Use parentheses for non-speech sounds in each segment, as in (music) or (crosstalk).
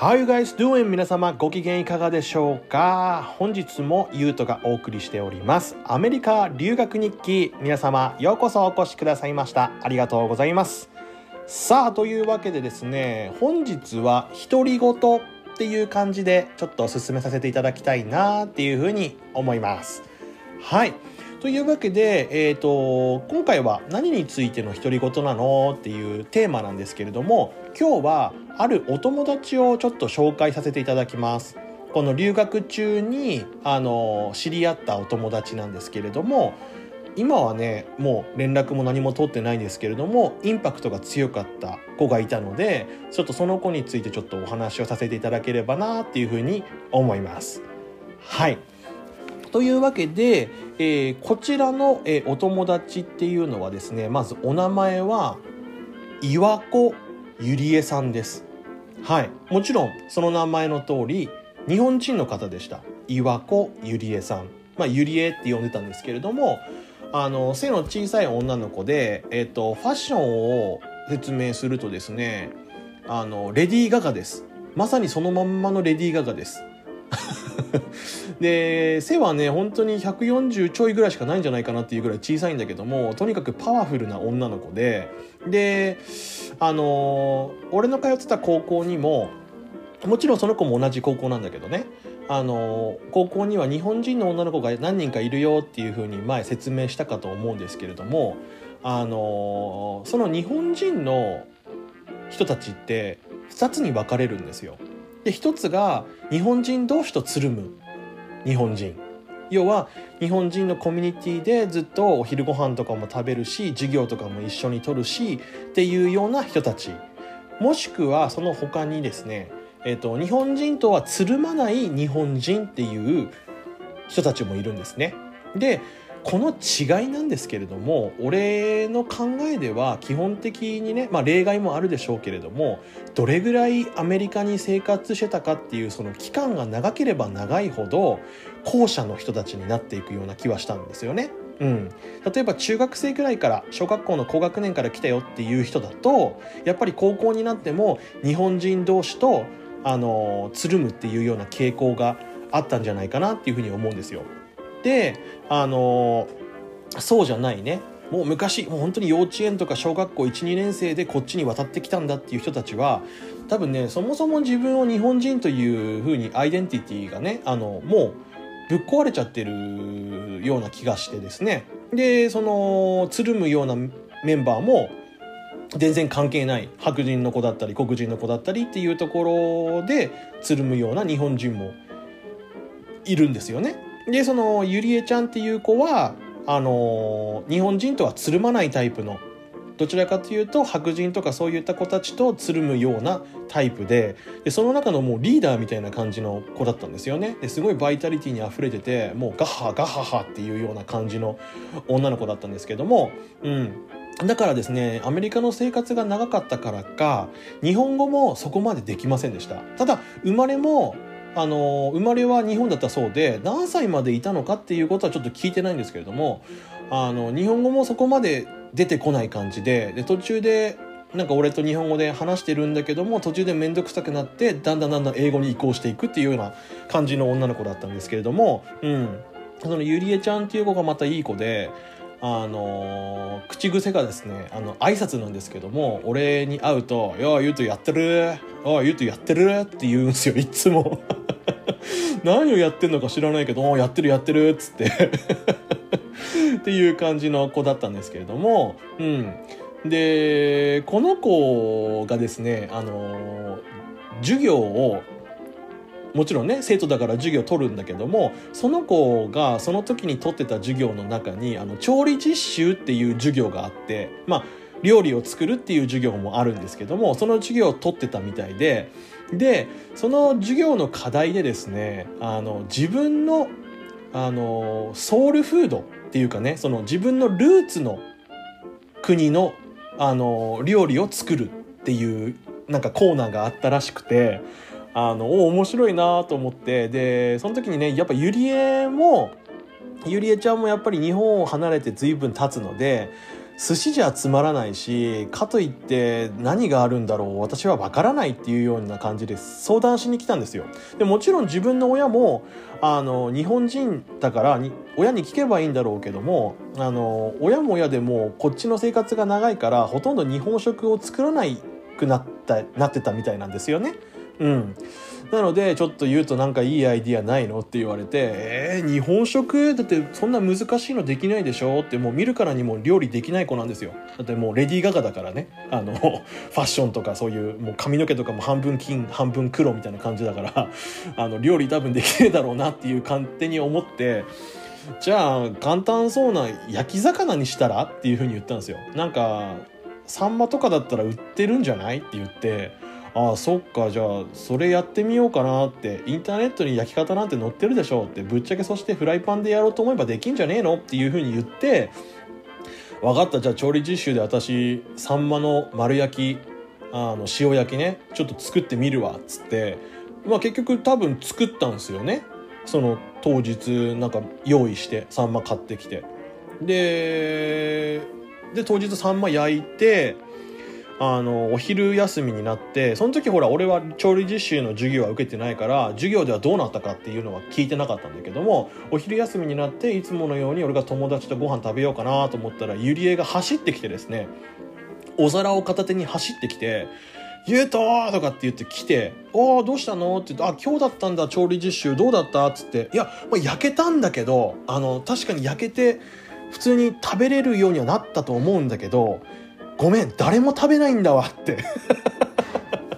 How you guys doing? 皆様ご機嫌いかがでしょうか？本日もゆうとがお送りしております。アメリカ留学日記皆様ようこそお越しくださいました。ありがとうございます。さあというわけでですね本日は独り言っていう感じでちょっと進めさせていただきたいなっていうふうに思います。はい。というわけで、えーと、今回は何についての独り言なのっていうテーマなんですけれども今日はあるお友達をちょっと紹介させていただきます。この留学中にあの知り合ったお友達なんですけれども今はねもう連絡も何も取ってないんですけれどもインパクトが強かった子がいたのでちょっとその子についてちょっとお話をさせていただければなっていうふうに思います。はいというわけで、えー、こちらの、えー、お友達っていうのはですねまずお名前は岩子ゆりえさんです。はい。もちろん、その名前の通り、日本人の方でした。岩子ゆりえさん。まあ、ゆりえって呼んでたんですけれども、あの、背の小さい女の子で、えっ、と、ファッションを説明するとですね、あの、レディー・ガガです。まさにそのまんまのレディー・ガガです。で背はね本当に140ちょいぐらいしかないんじゃないかなっていうぐらい小さいんだけどもとにかくパワフルな女の子でであの俺の通ってた高校にももちろんその子も同じ高校なんだけどねあの高校には日本人の女の子が何人かいるよっていうふうに前説明したかと思うんですけれどもあのその日本人の人たちって2つに分かれるんですよ。で一つが日本人同士とつるむ日本人要は日本人のコミュニティでずっとお昼ご飯とかも食べるし授業とかも一緒にとるしっていうような人たちもしくはその他にですね、えーと、日本人とはつるまない日本人っていう人たちもいるんですね。でこの違いなんですけれども俺の考えでは基本的にね、まあ、例外もあるでしょうけれどもどれぐらいアメリカに生活してたかっていうその期間が長ければ長いほど後者の人たちになっていくような気はしたんですよね。うん、例えば中学生くらいから小学校の高学年から来たよっていう人だとやっぱり高校になっても日本人同士とあのつるむっていうような傾向があったんじゃないかなっていうふうに思うんですよ。であのそうじゃないね。もう昔もう本当に幼稚園とか小学校12年生でこっちに渡ってきたんだっていう人たちは多分ねそもそも自分を日本人というふうにアイデンティティがねあのもうぶっ壊れちゃってるような気がしてですね。でそのつるむようなメンバーも全然関係ない。白人の子だったり黒人の子だったりっていうところでつるむような日本人もいるんですよね。でそのゆりえちゃんっていう子はあの日本人とはつるまないタイプのどちらかというと白人とかそういった子たちとつるむようなタイプででその中のもうリーダーみたいな感じの子だったんですよね。ですごいバイタリティにあふれててもうガッハガッハハっていうような感じの女の子だったんですけどもうん。だからですねアメリカの生活が長かったからか日本語もそこまでできませんでした。ただ生まれもあの生まれは日本だったそうで何歳までいたのかっていうことはちょっと聞いてないんですけれどもあの日本語もそこまで出てこない感じでで途中でなんか俺と日本語で話してるんだけども途中で面倒くさくなってだんだんだんだん英語に移行していくっていうような感じの女の子だったんですけれども、うん、そのゆりえちゃんっていう子がまたいい子であの口癖がですねあの挨拶なんですけども俺に会うと「ようゆうとやってる？ああゆうとやってる」って言うんですよいつも。(laughs) 何をやってんのか知らないけど「やってるやってる」っつって。(laughs) っていう感じの子だったんですけれどもうん。でこの子がですねあの授業をもちろんね生徒だから授業取るんだけどもその子がその時に取ってた授業の中にあの調理実習っていう授業があってまあ料理を作るっていう授業もあるんですけどもその授業を取ってたみたいででその授業の課題でですねあの自分のあのソウルフードっていうかねその自分のルーツの国のあの料理を作るっていうなんかコーナーがあったらしくてあのお面白いなと思って。でその時にねやっぱゆりえもゆりえちゃんもやっぱり日本を離れて随分経つので寿司じゃつまらないしかといって何があるんだろう私はわからないっていうような感じで相談しに来たんですよ。でもちろん自分の親もあの日本人だからに親に聞けばいいんだろうけどもあの親も親でもこっちの生活が長いからほとんど日本食を作らないくなったなってたみたいなんですよね。うん。なのでちょっと言うとなんかいいアイディアないのって言われてえー、日本食？だってそんな難しいのできないでしょ？ってもう見るからにも料理できない子なんですよ。だってもうレディー・ガガだからね。あの (laughs) ファッションとかそういうもう髪の毛とかも半分金半分黒みたいな感じだから (laughs) あの料理多分できるだろうなっていう勝手に思ってじゃあ簡単そうな焼き魚にしたら？っていうふうに言ったんですよ。なんかサンマとかだったら売ってるんじゃない？って言ってああそっかじゃあそれやってみようかなってインターネットに焼き方なんて載ってるでしょってぶっちゃけそしてフライパンでやろうと思えばできんじゃねえのっていうふうに言って分かった。じゃあ調理実習で私サンマの丸焼きあの塩焼きねちょっと作ってみるわっつってまあ結局多分作ったんですよね。その当日なんか用意してサンマ買ってきて。でで当日サンマ焼いてあのお昼休みになってその時ほら俺は調理実習の授業は受けてないから授業ではどうなったかっていうのは聞いてなかったんだけどもお昼休みになっていつものように俺が友達とご飯食べようかなと思ったらゆりえが走ってきてですねお皿を片手に走ってきて「ゆうと!」とかって言って来て「おおどうしたの?」って言って「あ今日だったんだ調理実習どうだった?」っつって「いや、まあ、焼けたんだけどあの確かに焼けて普通に食べれるようにはなったと思うんだけどごめん誰も食べないんだわって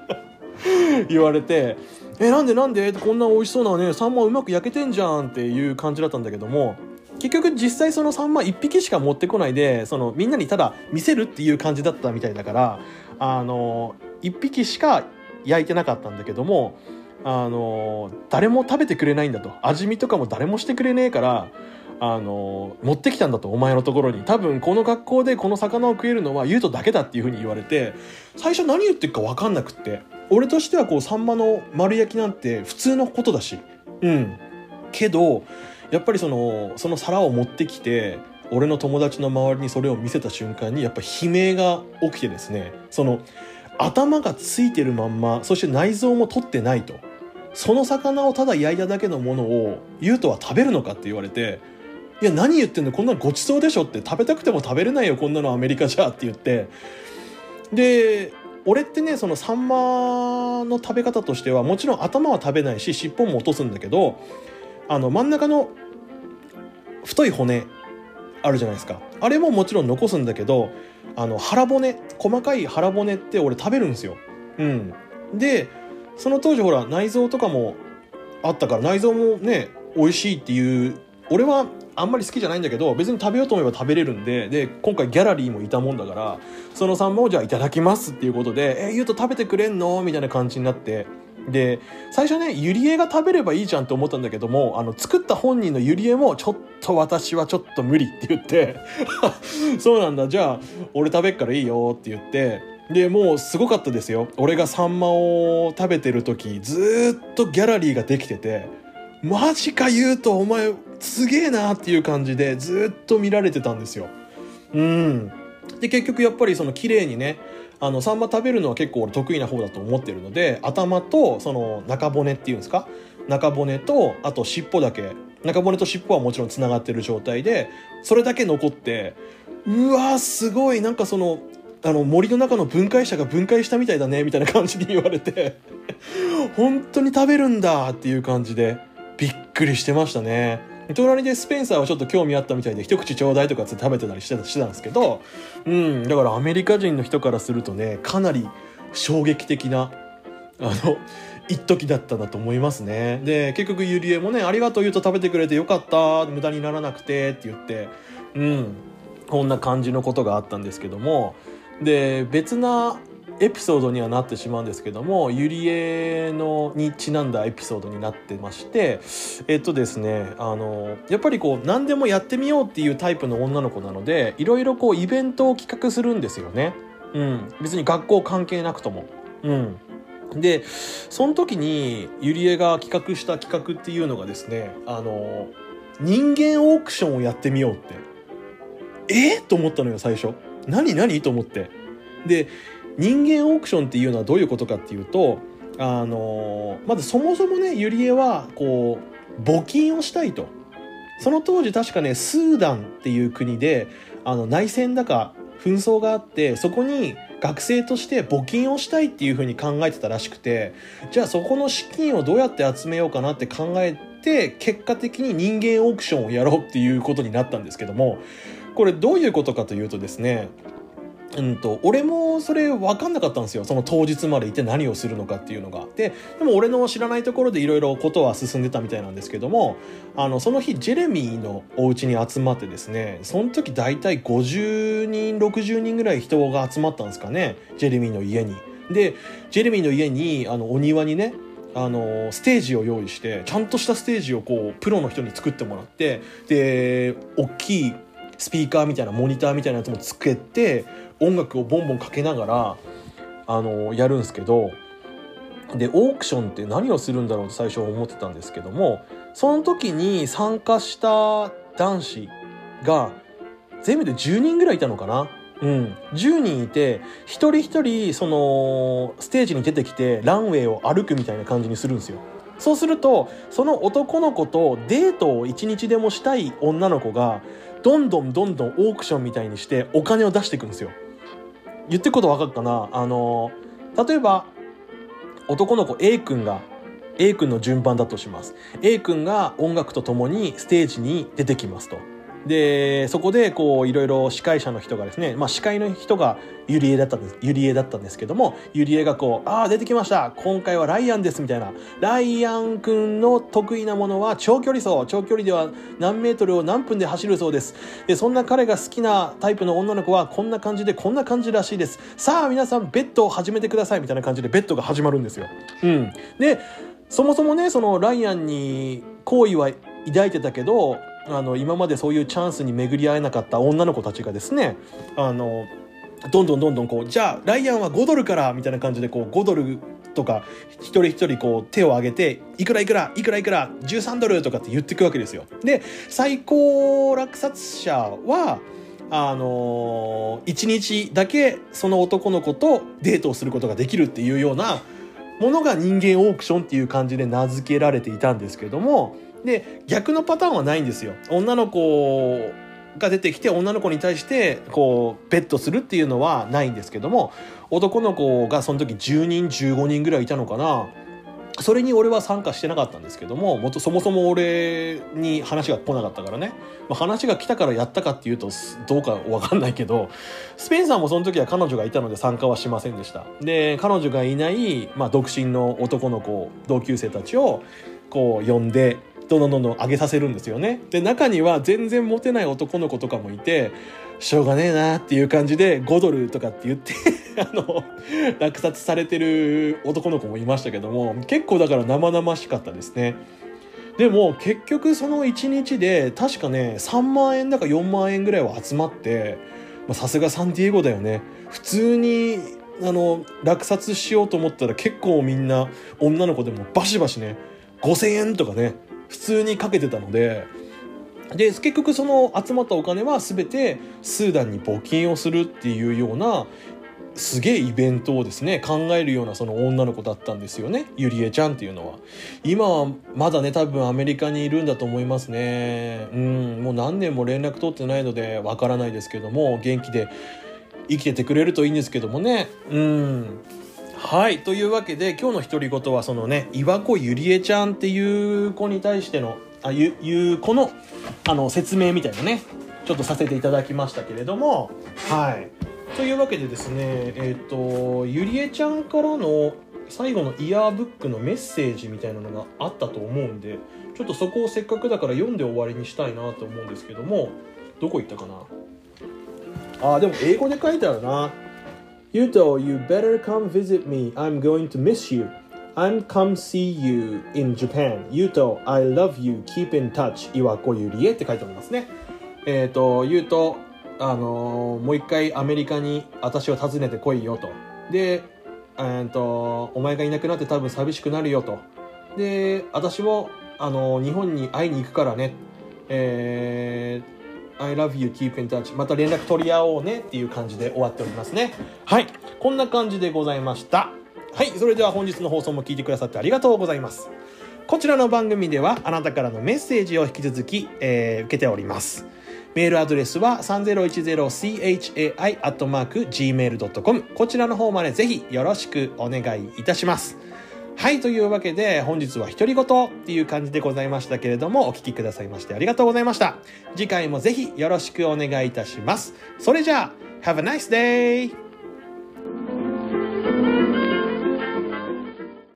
(laughs) 言われて「えなんでなんで?」こんな美味しそうなねサンマうまく焼けてんじゃんっていう感じだったんだけども結局実際そのサンマ1匹しか持ってこないでそのみんなにただ見せるっていう感じだったみたいだからあの1匹しか焼いてなかったんだけどもあの誰も食べてくれないんだと味見とかも誰もしてくれねえからあの持ってきたんだとお前のところに。多分この学校でこの魚を食えるのは優斗だけだっていうふうに言われて最初何言ってるか分かんなくって。俺としてはこうサンマの丸焼きなんて普通のことだし。うん。けどやっぱりそのその皿を持ってきて俺の友達の周りにそれを見せた瞬間にやっぱ悲鳴が起きてですね。その頭がついてるまんまそして内臓も取ってないと。その魚をただ焼いただけのものを優斗は食べるのかって言われていや何言ってんの？こんなのごちそうでしょって。食べたくても食べれないよこんなのアメリカじゃって言って。で俺ってねそのサンマの食べ方としてはもちろん頭は食べないし尻尾も落とすんだけどあの真ん中の太い骨あるじゃないですか。あれももちろん残すんだけどあの腹骨細かい腹骨って俺食べるんですよ。うん。でその当時ほら内臓とかもあったから内臓もね美味しいっていう俺はあんまり好きじゃないんだけど別に食べようと思えば食べれるんでで今回ギャラリーもいたもんだからそのサンマをじゃあいただきますっていうことで「え言うと食べてくれんの?」みたいな感じになってで最初ねゆりえが食べればいいじゃんって思ったんだけどもあの作った本人のゆりえもちょっと私はちょっと無理って言って (laughs) そうなんだじゃあ俺食べっからいいよって言ってでもうすごかったですよ俺がサンマを食べてる時ずっとギャラリーができててマジか言うとお前すげえなっていう感じでずっと見られてたんですよ。うん。で、結局やっぱりその綺麗にね、あの、サンマ食べるのは結構俺得意な方だと思ってるので、頭とその中骨っていうんですか？中骨と、あと尻尾だけ。中骨と尻尾はもちろん繋がってる状態で、それだけ残って、うわーすごい、なんかその、あの森の中の分解者が分解したみたいだねみたいな感じに言われて (laughs) 本当に食べるんだっていう感じでびっくりしてましたね隣でスペンサーはちょっと興味あったみたいで一口ちょうだいとかって食べてたりしてたしてたんですけど、うん、だからアメリカ人の人からするとねかなり衝撃的なあの一時だったんだと思いますね。で結局ゆりえもね「ありがとう言うと食べてくれてよかった無駄にならなくて」って言ってうんこんな感じのことがあったんですけどもで別なエピソードにはなってしまうんですけどもゆりえのにちなんだエピソードになってましてえっとですねあのやっぱりこう何でもやってみようっていうタイプの女の子なのでいろいろこうイベントを企画するんですよね。うん、別に学校関係なくとも。うん。でその時にゆりえが企画した企画っていうのがですねあの人間オークションをやってみようって。えー、と思ったのよ最初。何？何？と思って。で人間オークションっていうのはどういうことかっていうとあのまずそもそもねユリエはこう募金をしたいと。その当時確かねスーダンっていう国であの内戦だか紛争があってそこに学生として募金をしたいっていうふうに考えてたらしくてじゃあそこの資金をどうやって集めようかなって考えて結果的に人間オークションをやろうっていうことになったんですけどもこれどういうことかというとですねうんと、俺もそれ分かんなかったんですよ。その当日まで行って何をするのかっていうのが。で、でも俺の知らないところでいろいろことは進んでたみたいなんですけども、あの、その日、ジェレミーのお家に集まってですね、その時大体50人、60人ぐらい人が集まったんですかね。ジェレミーの家に。で、ジェレミーの家に、あの、お庭にね、あのステージを用意してちゃんとしたステージをこうプロの人に作ってもらってで大きいスピーカーみたいなモニターみたいなやつもつけて音楽をボンボンかけながらあのやるんですけどでオークションって何をするんだろうと最初思ってたんですけどもその時に参加した男子が全部で10人ぐらいいたのかな。うん、10人いて一人一人そのステージに出てきてランウェイを歩くみたいな感じにするんですよ。そうするとその男の子とデートを一日でもしたい女の子がどんどんどんどんオークションみたいにしてお金を出していくんですよ。言ってることわかるかな？あの、例えば、男の子 A 君が、A 君の順番だとします。A 君が音楽とともにステージに出てきますと。で、そこで、こう、いろいろ司会者の人がですね、まあ、司会の人がゆりえだったんです、ゆりえだったんですけども、ゆりえがこう、ああ、出てきました今回はライアンですみたいな。ライアンくんの得意なものは長距離走。長距離では何メートルを何分で走るそうです。で、そんな彼が好きなタイプの女の子はこんな感じでこんな感じらしいです。さあ、皆さん、ベッドを始めてくださいみたいな感じでベッドが始まるんですよ。うん。で、そもそもね、そのライアンに好意は抱いてたけど、あの今までそういうチャンスに巡り合えなかった女の子たちがですねあのどんどんどんどんこうじゃあライアンは5ドルからみたいな感じでこう5ドルとか一人一人こう手を挙げていくらいくらいくらいくら13ドルとかって言ってくわけですよ。で最高落札者はあの、1日だけその男の子とデートをすることができるっていうようなものが人間オークションっていう感じで名付けられていたんですけどもで逆のパターンはないんですよ。女の子が出てきて女の子に対してこうベットするっていうのはないんですけども男の子がその時10人15人ぐらいいたのかな。それに俺は参加してなかったんですけどももとそもそも俺に話が来なかったからね、まあ、話が来たからやったかっていうとどうかわかんないけどスペインサーもその時は彼女がいたので参加はしませんでした。で彼女がいない、まあ、独身の男の子同級生たちをこう呼んでどんどんどんどん上げさせるんですよね。で、中には全然モテない男の子とかもいて、しょうがねえなっていう感じで5ドルとかって言って (laughs) あの、落札されてる男の子もいましたけども、結構だから生々しかったですね。でも結局その1日で確かね3万円だか4万円ぐらいは集まってさすがサンディエゴだよね普通にあの落札しようと思ったら結構みんな女の子でもバシバシね5,000円とかね普通にかけてたのでで結局その集まったお金は全てスーダンに募金をするっていうようなすげえイベントをですね考えるようなその女の子だったんですよね。ゆりえちゃんっていうのは。今はまだね多分アメリカにいるんだと思いますね。うんもう何年も連絡取ってないのでわからないですけども元気で生きててくれるといいんですけどもね。うん。はいというわけで今日の独り言はそのね岩子ゆりえちゃんっていう子に対してのあゆいう子のあの説明みたいなねちょっとさせていただきましたけれどもはい。というわけでですねえっ、ー、とゆりえちゃんからの最後のイヤーブックのメッセージみたいなのがあったと思うんでちょっとそこをせっかくだから読んで終わりにしたいなと思うんですけどもどこ行ったかな？あでも英語で書いてあるな。Yuto, you better come visit me. I'm going to miss you. I'm come see you in Japan. Yuto, I love you. Keep in touch. 岩子ゆりえって書いてありますね。えっ、ー、と、言うと、あのー、もう一回アメリカに私を訪ねてこいよと。で、えっ、ー、と、お前がいなくなって多分寂しくなるよと。で、私も、あのー、日本に会いに行くからね。えー、I love you, keep in touch. また連絡取り合おうねっていう感じで終わっておりますね。はい。こんな感じでございました。はい。それでは本日の放送も聞いてくださってありがとうございます。こちらの番組ではあなたからのメッセージを引き続き、えー受けております。メールアドレスは 3010chai.gmail.com こちらの方までぜひよろしくお願いいたします。はい、というわけで本日は独り言っていう感じでございましたけれどもお聴きくださいましてありがとうございました。次回もぜひよろしくお願いいたします。それじゃあ、Have a nice day!